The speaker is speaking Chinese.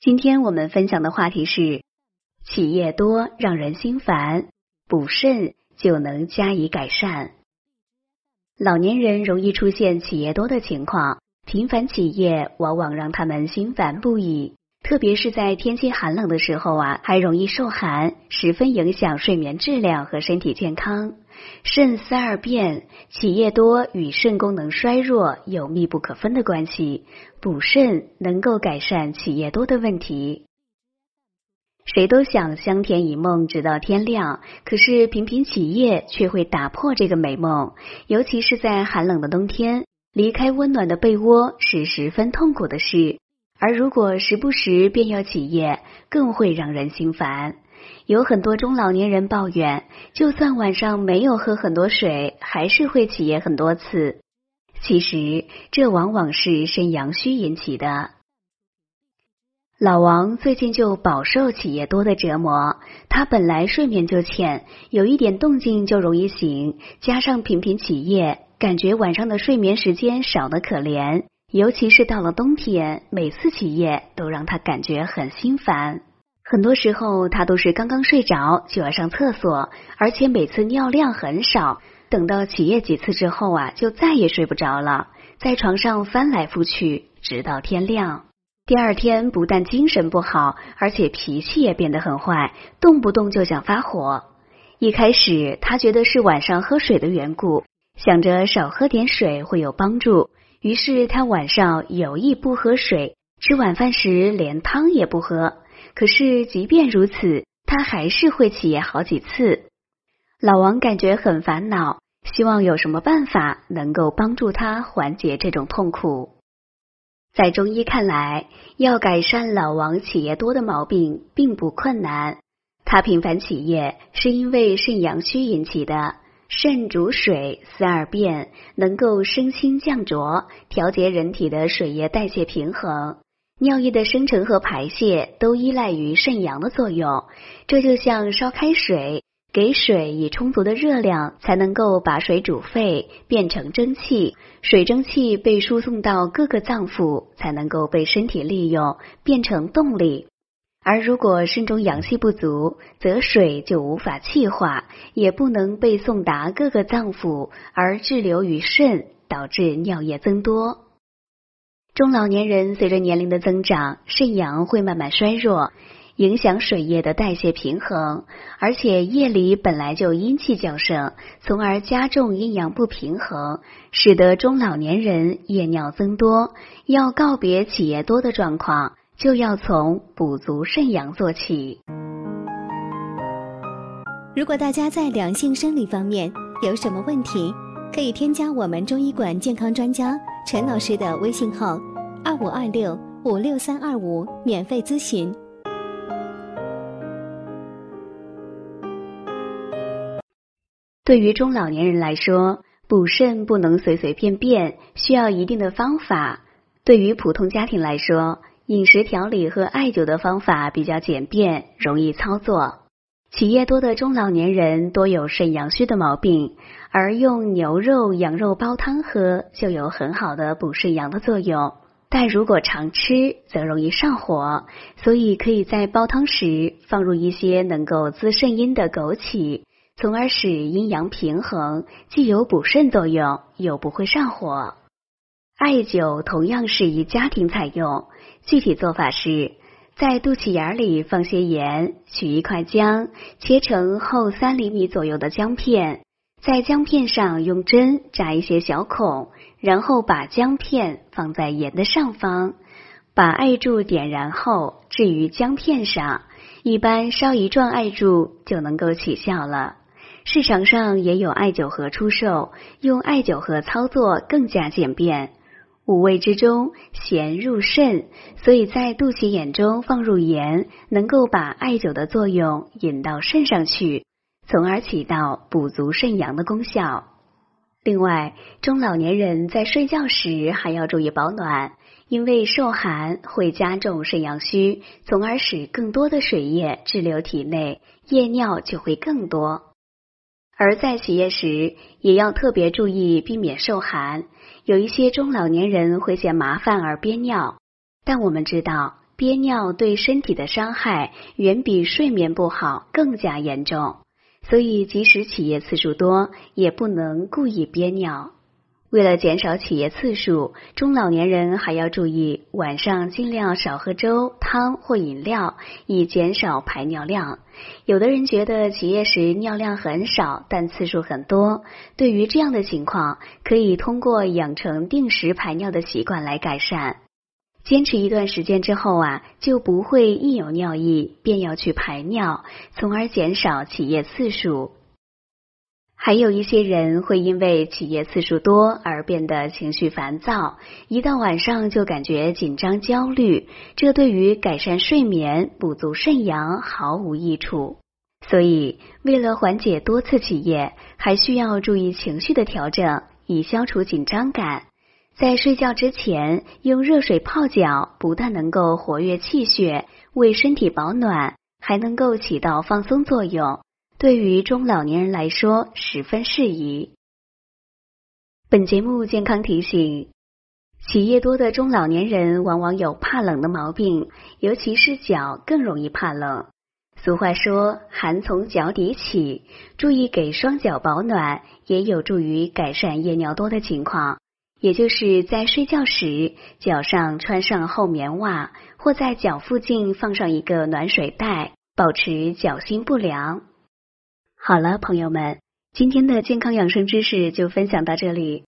今天我们分享的话题是：起夜多让人心烦，补肾就能加以改善。老年人容易出现起夜多的情况，频繁起夜往往让他们心烦不已，特别是在天气寒冷的时候啊，还容易受寒，十分影响睡眠质量和身体健康。肾三二变，起夜多与肾功能衰弱有密不可分的关系。补肾能够改善起夜多的问题。谁都想香甜一梦直到天亮，可是频频起夜却会打破这个美梦。尤其是在寒冷的冬天，离开温暖的被窝是十分痛苦的事。而如果时不时便要起夜，更会让人心烦。有很多中老年人抱怨，就算晚上没有喝很多水，还是会起夜很多次。其实这往往是肾阳虚引起的。老王最近就饱受起夜多的折磨，他本来睡眠就浅，有一点动静就容易醒，加上频频起夜，感觉晚上的睡眠时间少得可怜。尤其是到了冬天，每次起夜都让他感觉很心烦。很多时候，他都是刚刚睡着就要上厕所，而且每次尿量很少。等到起夜几次之后啊，就再也睡不着了，在床上翻来覆去，直到天亮。第二天不但精神不好，而且脾气也变得很坏，动不动就想发火。一开始他觉得是晚上喝水的缘故，想着少喝点水会有帮助，于是他晚上有意不喝水，吃晚饭时连汤也不喝。可是，即便如此，他还是会起夜好几次。老王感觉很烦恼，希望有什么办法能够帮助他缓解这种痛苦。在中医看来，要改善老王起夜多的毛病并不困难。他频繁起夜是因为肾阳虚引起的。肾主水，思二便，能够升清降浊，调节人体的水液代谢平衡。尿液的生成和排泄都依赖于肾阳的作用，这就像烧开水，给水以充足的热量，才能够把水煮沸变成蒸汽，水蒸气被输送到各个脏腑，才能够被身体利用变成动力。而如果肾中阳气不足，则水就无法气化，也不能被送达各个脏腑，而滞留于肾，导致尿液增多。中老年人随着年龄的增长，肾阳会慢慢衰弱，影响水液的代谢平衡，而且夜里本来就阴气较盛，从而加重阴阳不平衡，使得中老年人夜尿增多。要告别起夜多的状况，就要从补足肾阳做起。如果大家在两性生理方面有什么问题，可以添加我们中医馆健康专家。陈老师的微信号：二五二六五六三二五，免费咨询。对于中老年人来说，补肾不能随随便便，需要一定的方法。对于普通家庭来说，饮食调理和艾灸的方法比较简便，容易操作。企业多的中老年人多有肾阳虚的毛病，而用牛肉、羊肉煲汤喝就有很好的补肾阳的作用。但如果常吃，则容易上火，所以可以在煲汤时放入一些能够滋肾阴的枸杞，从而使阴阳平衡，既有补肾作用，又不会上火。艾灸同样适宜家庭采用，具体做法是。在肚脐眼里放些盐，取一块姜，切成厚三厘米左右的姜片，在姜片上用针扎一些小孔，然后把姜片放在盐的上方，把艾柱点燃后置于姜片上，一般烧一转艾柱就能够起效了。市场上也有艾灸盒出售，用艾灸盒操作更加简便。五味之中，咸入肾，所以在肚脐眼中放入盐，能够把艾灸的作用引到肾上去，从而起到补足肾阳的功效。另外，中老年人在睡觉时还要注意保暖，因为受寒会加重肾阳虚，从而使更多的水液滞留体内，夜尿就会更多。而在起夜时，也要特别注意避免受寒。有一些中老年人会嫌麻烦而憋尿，但我们知道憋尿对身体的伤害远比睡眠不好更加严重，所以即使起夜次数多，也不能故意憋尿。为了减少起夜次数，中老年人还要注意晚上尽量少喝粥、汤或饮料，以减少排尿量。有的人觉得起夜时尿量很少，但次数很多。对于这样的情况，可以通过养成定时排尿的习惯来改善。坚持一段时间之后啊，就不会一有尿意便要去排尿，从而减少起夜次数。还有一些人会因为起夜次数多而变得情绪烦躁，一到晚上就感觉紧张焦虑，这对于改善睡眠、补足肾阳毫无益处。所以，为了缓解多次起夜，还需要注意情绪的调整，以消除紧张感。在睡觉之前用热水泡脚，不但能够活跃气血，为身体保暖，还能够起到放松作用。对于中老年人来说十分适宜。本节目健康提醒：起夜多的中老年人往往有怕冷的毛病，尤其是脚更容易怕冷。俗话说“寒从脚底起”，注意给双脚保暖，也有助于改善夜尿多的情况。也就是在睡觉时，脚上穿上厚棉袜，或在脚附近放上一个暖水袋，保持脚心不凉。好了，朋友们，今天的健康养生知识就分享到这里。